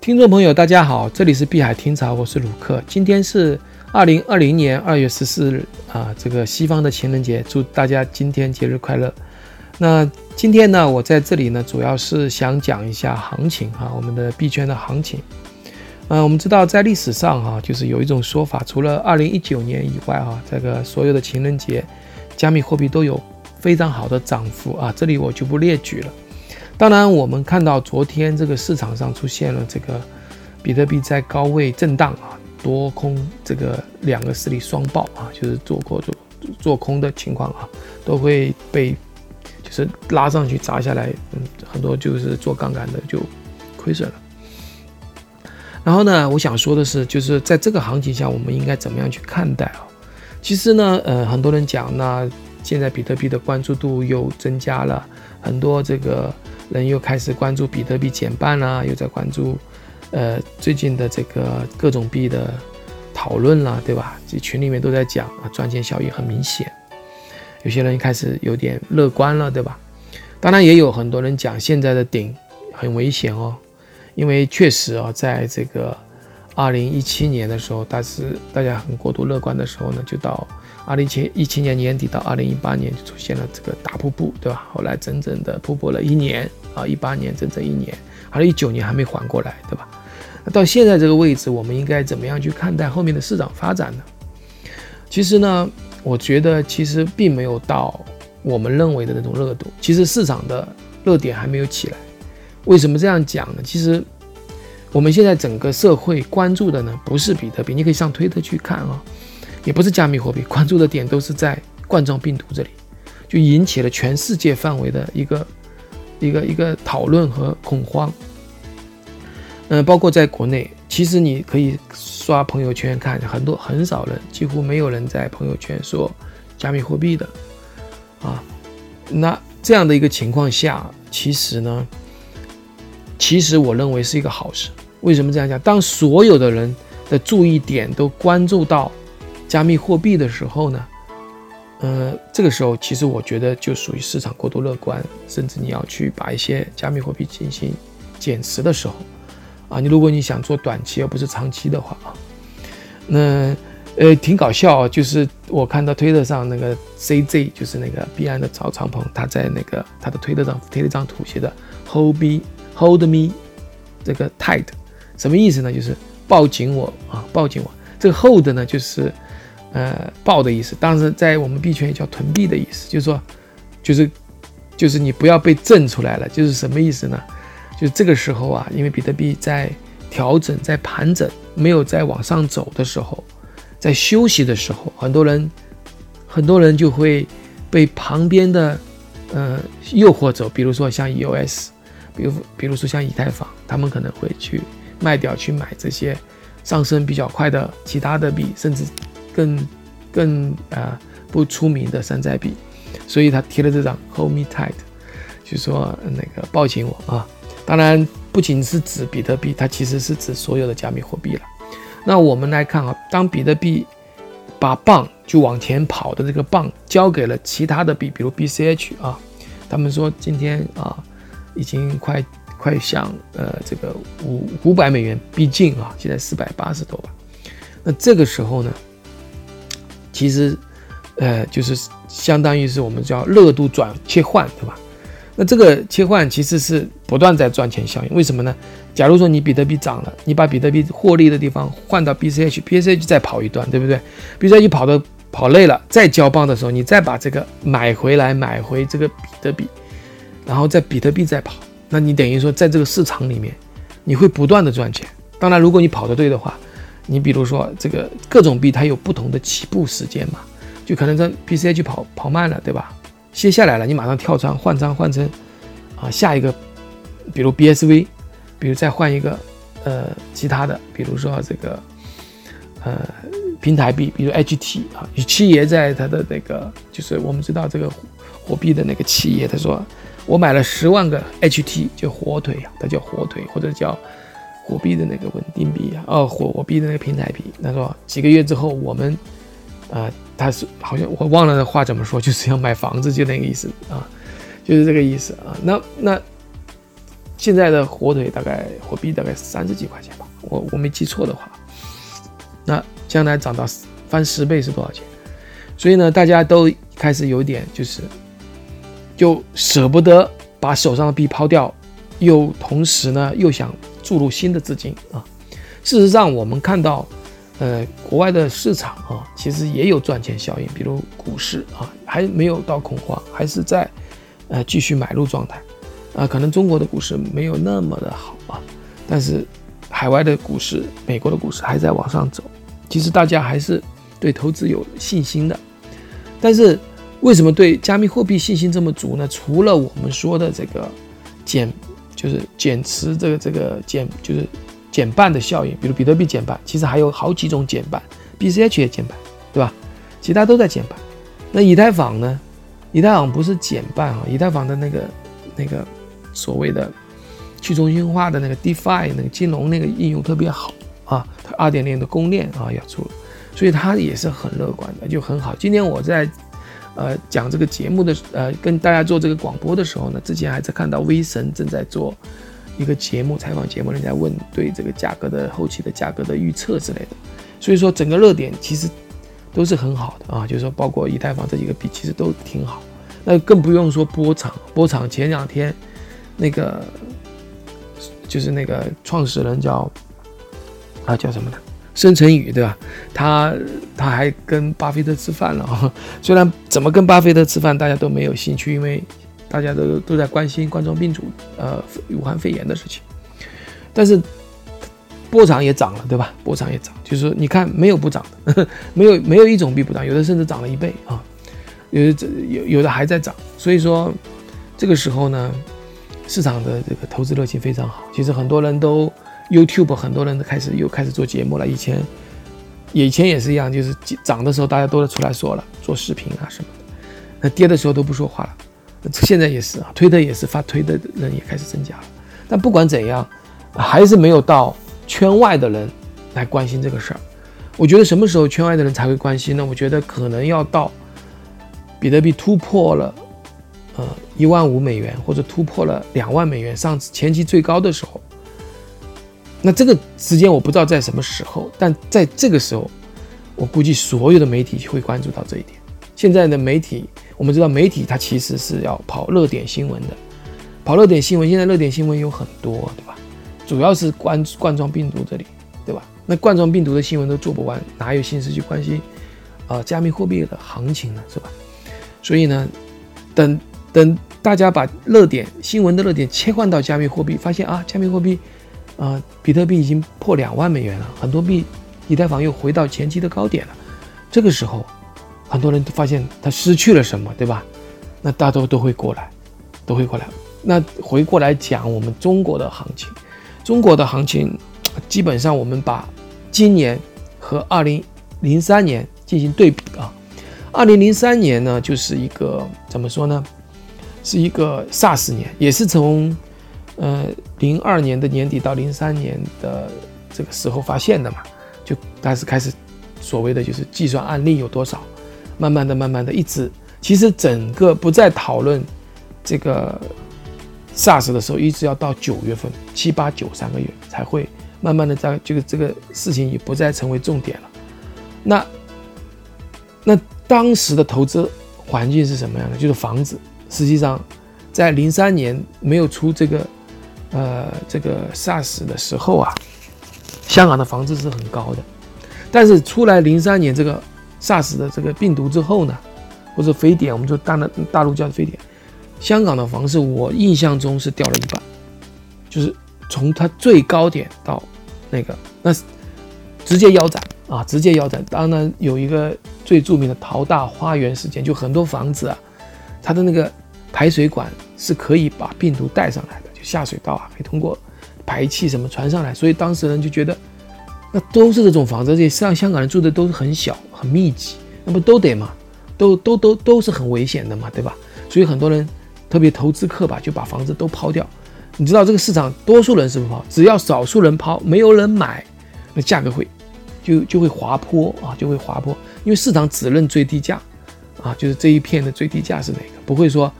听众朋友，大家好，这里是碧海听潮，我是鲁克。今天是二零二零年二月十四日啊，这个西方的情人节，祝大家今天节日快乐。那今天呢，我在这里呢，主要是想讲一下行情哈，我们的币圈的行情。嗯，我们知道在历史上哈，就是有一种说法，除了二零一九年以外哈，这个所有的情人节，加密货币都有非常好的涨幅啊，这里我就不列举了。当然，我们看到昨天这个市场上出现了这个比特币在高位震荡啊，多空这个两个势力双爆啊，就是做空做做空的情况啊，都会被就是拉上去砸下来，嗯，很多就是做杠杆的就亏损了。然后呢，我想说的是，就是在这个行情下，我们应该怎么样去看待啊？其实呢，呃，很多人讲，那现在比特币的关注度又增加了很多，这个。人又开始关注比特币减半啦，又在关注，呃，最近的这个各种币的讨论啦，对吧？这群里面都在讲啊，赚钱效益很明显。有些人开始有点乐观了，对吧？当然也有很多人讲现在的顶很危险哦，因为确实啊，在这个二零一七年的时候，但是大家很过度乐观的时候呢，就到。二零一一七年年底到二零一八年就出现了这个大瀑布，对吧？后来整整的瀑布了一年啊，一八年整整一年，二零一九年还没缓过来，对吧？那到现在这个位置，我们应该怎么样去看待后面的市场发展呢？其实呢，我觉得其实并没有到我们认为的那种热度，其实市场的热点还没有起来。为什么这样讲呢？其实我们现在整个社会关注的呢，不是比特币，你可以上推特去看啊。也不是加密货币，关注的点都是在冠状病毒这里，就引起了全世界范围的一个一个一个讨论和恐慌。嗯，包括在国内，其实你可以刷朋友圈看，很多很少人，几乎没有人在朋友圈说加密货币的啊。那这样的一个情况下，其实呢，其实我认为是一个好事。为什么这样讲？当所有的人的注意点都关注到。加密货币的时候呢，呃，这个时候其实我觉得就属于市场过度乐观，甚至你要去把一些加密货币进行减持的时候，啊，你如果你想做短期而不是长期的话啊，那呃挺搞笑，就是我看到推特上那个 CZ，就是那个币安的曹长鹏，他在那个他的推特上贴了一张图，写的 Hold me, hold me，这个 tight，什么意思呢？就是抱紧我啊，抱紧我。这个 hold 呢，就是。呃，抱的意思，当时在我们币圈也叫囤币的意思，就是说，就是，就是你不要被震出来了，就是什么意思呢？就是这个时候啊，因为比特币在调整、在盘整，没有在往上走的时候，在休息的时候，很多人，很多人就会被旁边的呃诱惑走，比如说像 EOS，比如比如说像以太坊，他们可能会去卖掉，去买这些上升比较快的其他的币，甚至。更更啊不出名的山寨币，所以他贴了这张 Hold me tight，就说那个抱紧我啊。当然不仅是指比特币，它其实是指所有的加密货币了。那我们来看啊，当比特币把棒就往前跑的这个棒交给了其他的币，比如 BCH 啊，他们说今天啊已经快快向呃这个五五百美元逼近啊，现在四百八十多吧。那这个时候呢？其实，呃，就是相当于是我们叫热度转切换，对吧？那这个切换其实是不断在赚钱效应。为什么呢？假如说你比特币涨了，你把比特币获利的地方换到 BCH，BCH 再跑一段，对不对？BCH 跑的跑累了，再交棒的时候，你再把这个买回来，买回这个比特币，然后在比特币再跑，那你等于说在这个市场里面，你会不断的赚钱。当然，如果你跑得对的话。你比如说这个各种币，它有不同的起步时间嘛，就可能在 BCH 跑跑慢了，对吧？歇下来了，你马上跳仓换仓换成啊下一个，比如 BSV，比如再换一个呃其他的，比如说这个呃平台币，比如 HT 啊，七爷在他的那个就是我们知道这个火币的那个企业，他说我买了十万个 HT，就火腿啊，它叫火腿或者叫。火币的那个稳定币啊，哦，火火币的那个平台币，他说几个月之后我们，啊，他是好像我忘了话怎么说，就是要买房子就那个意思啊，就是这个意思啊。那那现在的火腿大概火币大概三十几块钱吧，我我没记错的话，那将来涨到翻十倍是多少钱？所以呢，大家都开始有点就是，就舍不得把手上的币抛掉，又同时呢又想注入新的资金啊。事实上，我们看到，呃，国外的市场啊，其实也有赚钱效应，比如股市啊，还没有到恐慌，还是在呃继续买入状态。啊，可能中国的股市没有那么的好啊，但是海外的股市，美国的股市还在往上走。其实大家还是对投资有信心的。但是，为什么对加密货币信心这么足呢？除了我们说的这个减，就是减持这个这个减，就是减半的效应，比如比特币减半，其实还有好几种减半，BCH 也减半，对吧？其他都在减半。那以太坊呢？以太坊不是减半啊，以太坊的那个那个所谓的去中心化的那个 DeFi 那个金融那个应用特别好啊，它二点零的公链啊要出了。所以它也是很乐观的，就很好。今天我在，呃，讲这个节目的，呃，跟大家做这个广播的时候呢，之前还在看到威神正在做一个节目采访节目，人家问对这个价格的后期的价格的预测之类的。所以说整个热点其实都是很好的啊，就是说包括以太坊这几个币其实都挺好。那更不用说波场，波场前两天那个就是那个创始人叫啊叫什么呢？申成宇对吧？他他还跟巴菲特吃饭了啊。虽然怎么跟巴菲特吃饭，大家都没有兴趣，因为大家都都在关心冠状病毒，呃，武汉肺炎的事情。但是波长也涨了，对吧？波长也涨，就是你看没有不涨的，没有没有一种币不涨，有的甚至涨了一倍啊，有的有有的还在涨。所以说这个时候呢，市场的这个投资热情非常好。其实很多人都。YouTube 很多人都开始又开始做节目了，以前，以前也是一样，就是涨的时候大家都出来说了，做视频啊什么的，那跌的时候都不说话了。现在也是啊，推的也是发推的人也开始增加了。但不管怎样，还是没有到圈外的人来关心这个事儿。我觉得什么时候圈外的人才会关心呢？我觉得可能要到比特币突破了呃一万五美元，或者突破了两万美元上次前期最高的时候。那这个时间我不知道在什么时候，但在这个时候，我估计所有的媒体会关注到这一点。现在的媒体，我们知道媒体它其实是要跑热点新闻的，跑热点新闻。现在热点新闻有很多，对吧？主要是关冠状病毒这里，对吧？那冠状病毒的新闻都做不完，哪有心思去关心啊加密货币的行情呢？是吧？所以呢，等等大家把热点新闻的热点切换到加密货币，发现啊，加密货币。啊，比特币已经破两万美元了，很多币，以太坊又回到前期的高点了。这个时候，很多人都发现它失去了什么，对吧？那大多都会过来，都会过来。那回过来讲我们中国的行情，中国的行情基本上我们把今年和二零零三年进行对比啊。二零零三年呢，就是一个怎么说呢？是一个 SARS 年，也是从。呃，零二年的年底到零三年的这个时候发现的嘛，就开始开始所谓的就是计算案例有多少，慢慢的、慢慢的，一直其实整个不再讨论这个 SARS 的时候，一直要到九月份七八九三个月才会慢慢的在这个这个事情也不再成为重点了。那那当时的投资环境是什么样的？就是房子，实际上在零三年没有出这个。呃，这个 SARS 的时候啊，香港的房子是很高的，但是出来零三年这个 SARS 的这个病毒之后呢，或者非典，我们就大的大陆叫非典，香港的房子我印象中是掉了一半，就是从它最高点到那个那直接腰斩啊，直接腰斩。当然有一个最著名的淘大花园事件，就很多房子啊，它的那个排水管是可以把病毒带上来的。下水道啊，可以通过排气什么传上来，所以当时人就觉得，那都是这种房子，而且像香港人住的都是很小很密集，那不都得嘛，都都都都是很危险的嘛，对吧？所以很多人，特别投资客吧，就把房子都抛掉。你知道这个市场多数人是不抛，只要少数人抛，没有人买，那价格会就就会滑坡啊，就会滑坡，因为市场只认最低价啊，就是这一片的最低价是哪个，不会说，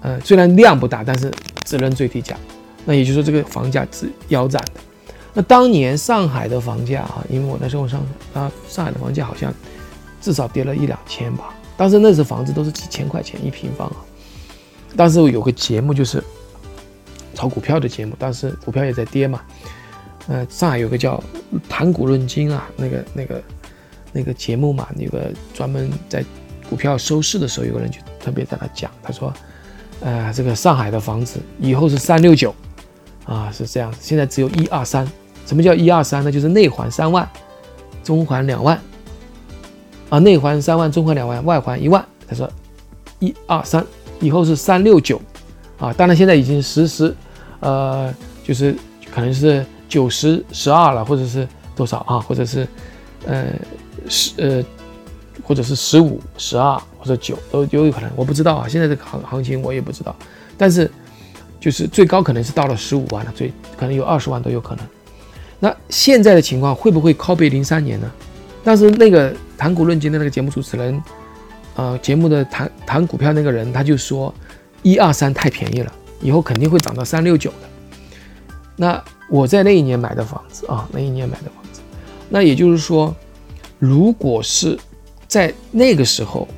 呃，虽然量不大，但是。只认最低价，那也就是说这个房价是腰斩的。那当年上海的房价啊，因为我那时候上啊，上海的房价好像至少跌了一两千吧。当时那时房子都是几千块钱一平方啊。当时有个节目就是炒股票的节目，当时股票也在跌嘛。呃，上海有个叫“谈股论金”啊，那个那个那个节目嘛，有个专门在股票收市的时候，有个人就特别在那讲，他说，呃，这个上海的房子以后是三六九啊，是这样，现在只有一二三。什么叫一二三呢？就是内环三万，中环两万，啊，内环三万，中环两万，外环一万。他说，一二三，以后是三六九，啊，当然现在已经实施，呃，就是可能是九十十二了，或者是多少啊？或者是，呃，十呃，或者是十五十二或者九都都有可能，我不知道啊。现在这个行行情我也不知道，但是就是最高可能是到了十五万了，最可能有二十万都有可能。那现在的情况会不会 copy 零三年呢？但是那个谈股论金的那个节目主持人，呃，节目的谈谈股票那个人他就说，一二三太便宜了，以后肯定会涨到三六九的。那我在那一年买的房子啊，那一年买的房子，那也就是说，如果是在那个时候，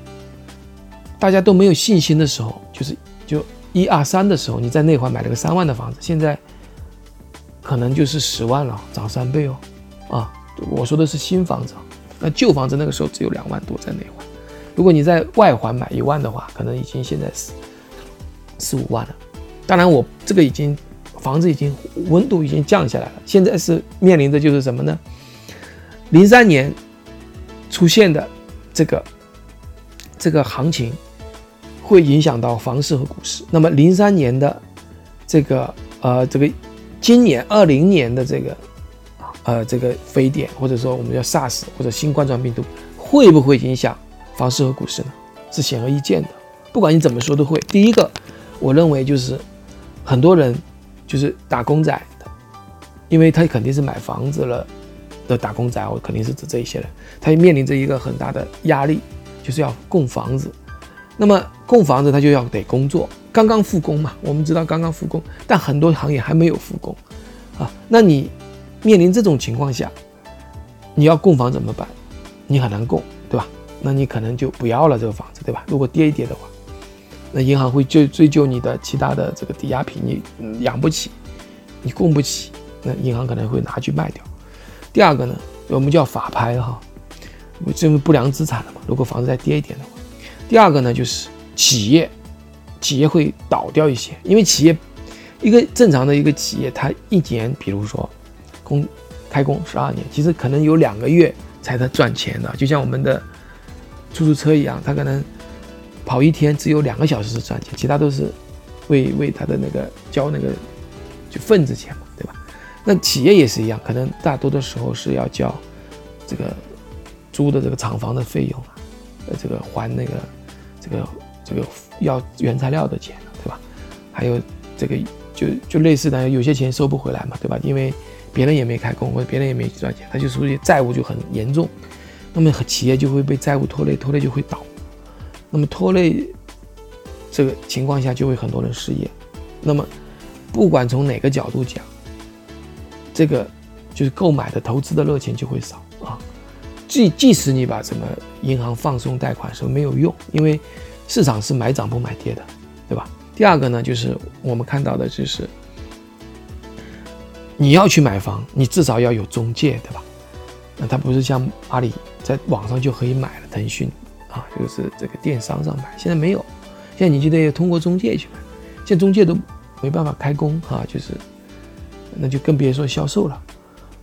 大家都没有信心的时候，就是就一二三的时候，你在内环买了个三万的房子，现在。可能就是十万了，涨三倍哦，啊，我说的是新房子，那旧房子那个时候只有两万多在内环，如果你在外环买一万的话，可能已经现在是四五万了。当然，我这个已经房子已经温度已经降下来了，现在是面临的就是什么呢？零三年出现的这个这个行情会影响到房市和股市。那么零三年的这个呃这个。今年二零年的这个，呃，这个非典或者说我们叫 SARS 或者新冠状病毒，会不会影响房市和股市呢？是显而易见的。不管你怎么说都会。第一个，我认为就是很多人就是打工仔，因为他肯定是买房子了的打工仔，我肯定是指这一些人，他面临着一个很大的压力，就是要供房子。那么供房子他就要得工作。刚刚复工嘛，我们知道刚刚复工，但很多行业还没有复工，啊，那你面临这种情况下，你要供房怎么办？你很难供，对吧？那你可能就不要了这个房子，对吧？如果跌一跌的话，那银行会追追究你的其他的这个抵押品，你养不起，你供不起，那银行可能会拿去卖掉。第二个呢，我们叫法拍哈，这为不良资产了嘛。如果房子再跌一点的话，第二个呢就是企业。企业会倒掉一些，因为企业一个正常的一个企业，它一年，比如说工开工十二年，其实可能有两个月才能赚钱的，就像我们的出租车一样，它可能跑一天只有两个小时是赚钱，其他都是为为它的那个交那个就份子钱嘛，对吧？那企业也是一样，可能大多的时候是要交这个租的这个厂房的费用，呃，这个还那个这个。这个要原材料的钱对吧？还有这个就就类似的，有些钱收不回来嘛，对吧？因为别人也没开工，或者别人也没赚钱，他就属于债务就很严重，那么企业就会被债务拖累，拖累就会倒。那么拖累这个情况下，就会很多人失业。那么不管从哪个角度讲，这个就是购买的、投资的热情就会少啊。即即使你把什么银行放松贷款什么没有用，因为。市场是买涨不买跌的，对吧？第二个呢，就是我们看到的，就是你要去买房，你至少要有中介，对吧？那它不是像阿里在网上就可以买了，腾讯啊，就是这个电商上买，现在没有，现在你就得通过中介去买，现在中介都没办法开工啊，就是，那就更别说销售了，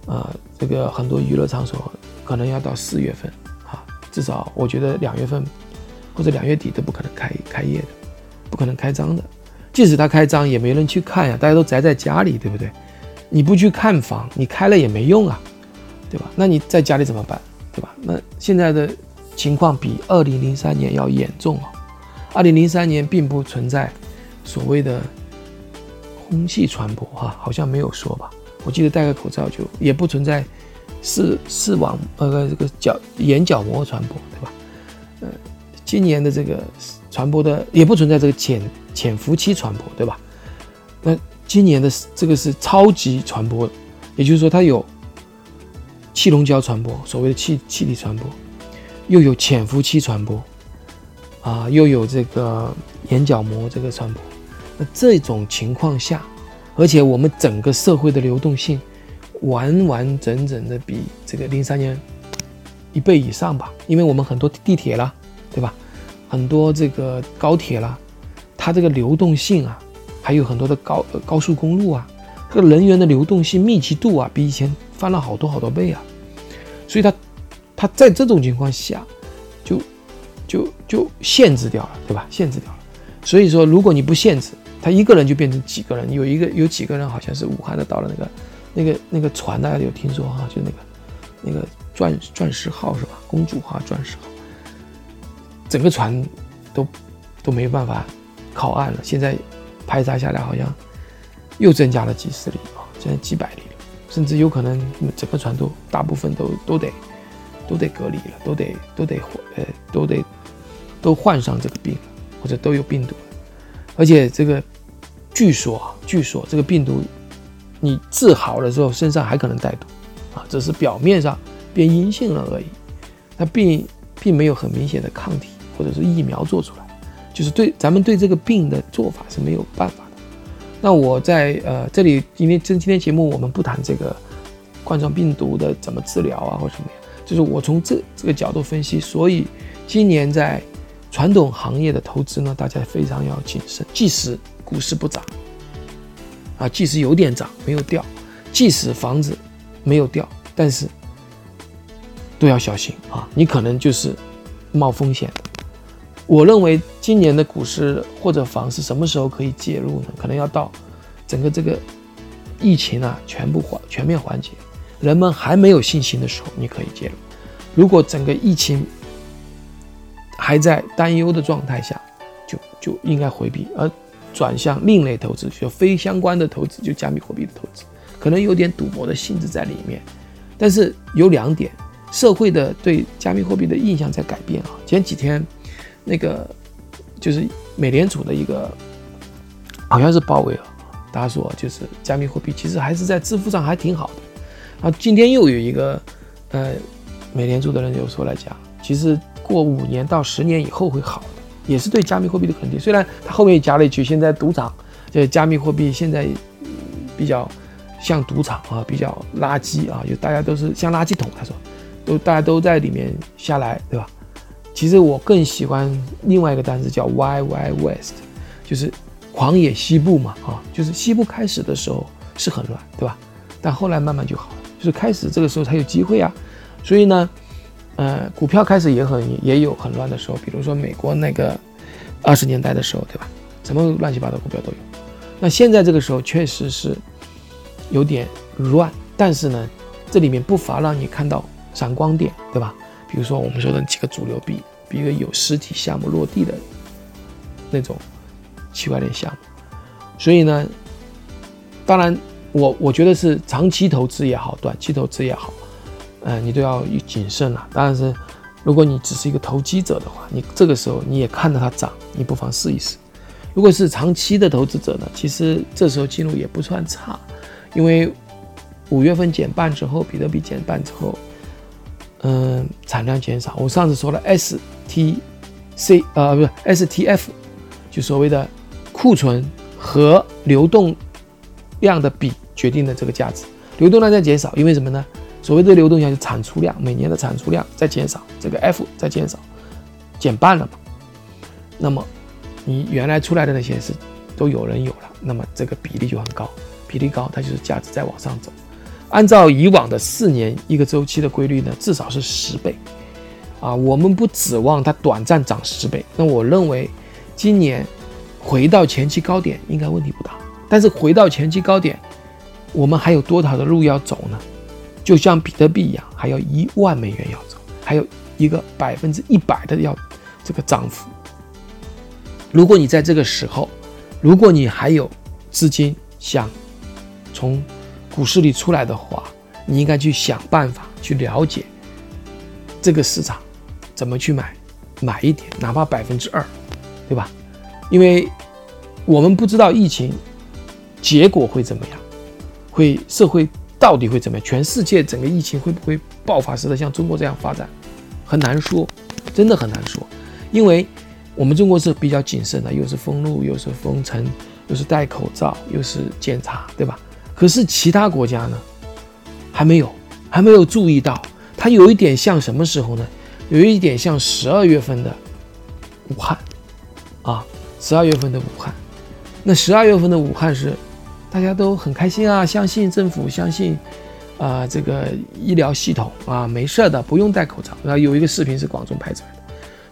啊，这个很多娱乐场所可能要到四月份啊，至少我觉得两月份。或者两月底都不可能开开业的，不可能开张的。即使他开张，也没人去看呀，大家都宅在家里，对不对？你不去看房，你开了也没用啊，对吧？那你在家里怎么办，对吧？那现在的情况比二零零三年要严重啊。二零零三年并不存在所谓的空气传播，哈，好像没有说吧？我记得戴个口罩就也不存在视视网呃这个角眼角膜传播，对吧？嗯。今年的这个传播的也不存在这个潜潜伏期传播，对吧？那今年的这个是超级传播，也就是说它有气溶胶传播，所谓的气气体传播，又有潜伏期传播，啊，又有这个眼角膜这个传播。那这种情况下，而且我们整个社会的流动性完完整整的比这个零三年一倍以上吧，因为我们很多地铁啦，对吧？很多这个高铁啦，它这个流动性啊，还有很多的高高速公路啊，这个人员的流动性密集度啊，比以前翻了好多好多倍啊。所以它，它在这种情况下，就就就限制掉了，对吧？限制掉了。所以说，如果你不限制，他一个人就变成几个人。有一个有几个人，好像是武汉的到了那个那个那个船，大家有听说哈？就那个那个钻钻石号是吧？公主号、钻石号。整个船都都没办法靠岸了。现在排查下来，好像又增加了几十里啊，现在几百里了，甚至有可能整个船都大部分都都得都得隔离了，都得都得呃都得都患上这个病，或者都有病毒。而且这个据说据说这个病毒你治好了之后，身上还可能带毒啊，只是表面上变阴性了而已，它并并没有很明显的抗体。或者是疫苗做出来，就是对咱们对这个病的做法是没有办法的。那我在呃这里，今天今今天节目我们不谈这个冠状病毒的怎么治疗啊或什么呀，就是我从这这个角度分析。所以今年在传统行业的投资呢，大家非常要谨慎。即使股市不涨啊，即使有点涨没有掉，即使房子没有掉，但是都要小心啊，你可能就是冒风险。我认为今年的股市或者房市什么时候可以介入呢？可能要到整个这个疫情啊全部缓全面缓解，人们还没有信心的时候，你可以介入。如果整个疫情还在担忧的状态下，就就应该回避，而转向另类投资，就非相关的投资，就加密货币的投资，可能有点赌博的性质在里面。但是有两点，社会的对加密货币的印象在改变啊，前几天。那个就是美联储的一个，好像是鲍威尔，他说就是加密货币其实还是在支付上还挺好的。啊，今天又有一个呃美联储的人又说来讲，其实过五年到十年以后会好，也是对加密货币的肯定。虽然他后面也加了一句，现在赌场这加密货币现在比较像赌场啊，比较垃圾啊，就大家都是像垃圾桶。他说，都大家都在里面下来，对吧？其实我更喜欢另外一个单词叫 Y Y West，就是狂野西部嘛，啊，就是西部开始的时候是很乱，对吧？但后来慢慢就好了，就是开始这个时候才有机会啊。所以呢，呃，股票开始也很也有很乱的时候，比如说美国那个二十年代的时候，对吧？什么乱七八糟股票都有。那现在这个时候确实是有点乱，但是呢，这里面不乏让你看到闪光点，对吧？比如说我们说的几个主流币。比如有实体项目落地的那种区块链项目，所以呢，当然我我觉得是长期投资也好，短期投资也好，嗯，你都要谨慎了。当然是如果你只是一个投机者的话，你这个时候你也看到它涨，你不妨试一试。如果是长期的投资者呢，其实这时候进入也不算差，因为五月份减半之后，比特币减半之后。嗯，产量减少。我上次说了，S T C 啊，不是 S T F，就所谓的库存和流动量的比决定的这个价值。流动量在减少，因为什么呢？所谓的流动量就产出量，每年的产出量在减少，这个 F 在减少，减半了嘛。那么你原来出来的那些是都有人有了，那么这个比例就很高，比例高，它就是价值在往上走。按照以往的四年一个周期的规律呢，至少是十倍，啊，我们不指望它短暂涨十倍。那我认为，今年回到前期高点应该问题不大。但是回到前期高点，我们还有多少的路要走呢？就像比特币一样，还有一万美元要走，还有一个百分之一百的要这个涨幅。如果你在这个时候，如果你还有资金想从股市里出来的话，你应该去想办法去了解这个市场怎么去买，买一点，哪怕百分之二，对吧？因为我们不知道疫情结果会怎么样？会社会到底会怎么样？全世界整个疫情会不会爆发式的像中国这样发展？很难说，真的很难说，因为我们中国是比较谨慎的，又是封路，又是封城，又是戴口罩，又是检查，对吧？可是其他国家呢，还没有，还没有注意到，它有一点像什么时候呢？有一点像十二月份的武汉，啊，十二月份的武汉。那十二月份的武汉是大家都很开心啊，相信政府，相信啊这个医疗系统啊，没事的，不用戴口罩。然后有一个视频是广州拍出来的。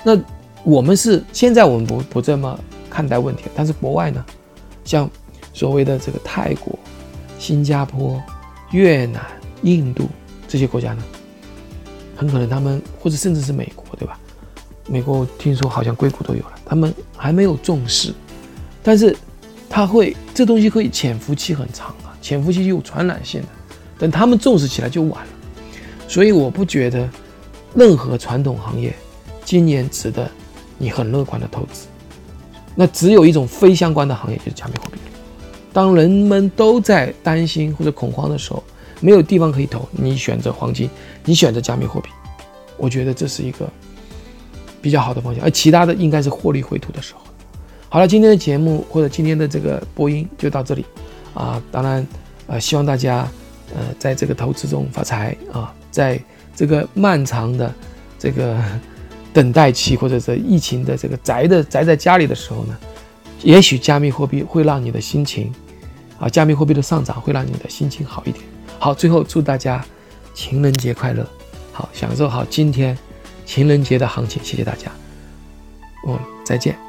那我们是现在我们不不这么看待问题，但是国外呢，像所谓的这个泰国、新加坡、越南、印度这些国家呢？很可能他们或者甚至是美国，对吧？美国听说好像硅谷都有了，他们还没有重视，但是它会这东西会潜伏期很长啊，潜伏期有传染性的，等他们重视起来就晚了。所以我不觉得任何传统行业今年值得你很乐观的投资。那只有一种非相关的行业就是加密货币。当人们都在担心或者恐慌的时候。没有地方可以投，你选择黄金，你选择加密货币，我觉得这是一个比较好的方向，而其他的应该是获利回吐的时候。好了，今天的节目或者今天的这个播音就到这里啊，当然呃，希望大家呃在这个投资中发财啊，在这个漫长的这个等待期或者是疫情的这个宅的宅在家里的时候呢，也许加密货币会让你的心情啊，加密货币的上涨会让你的心情好一点。好，最后祝大家情人节快乐！好，享受好今天情人节的行情，谢谢大家，我再见。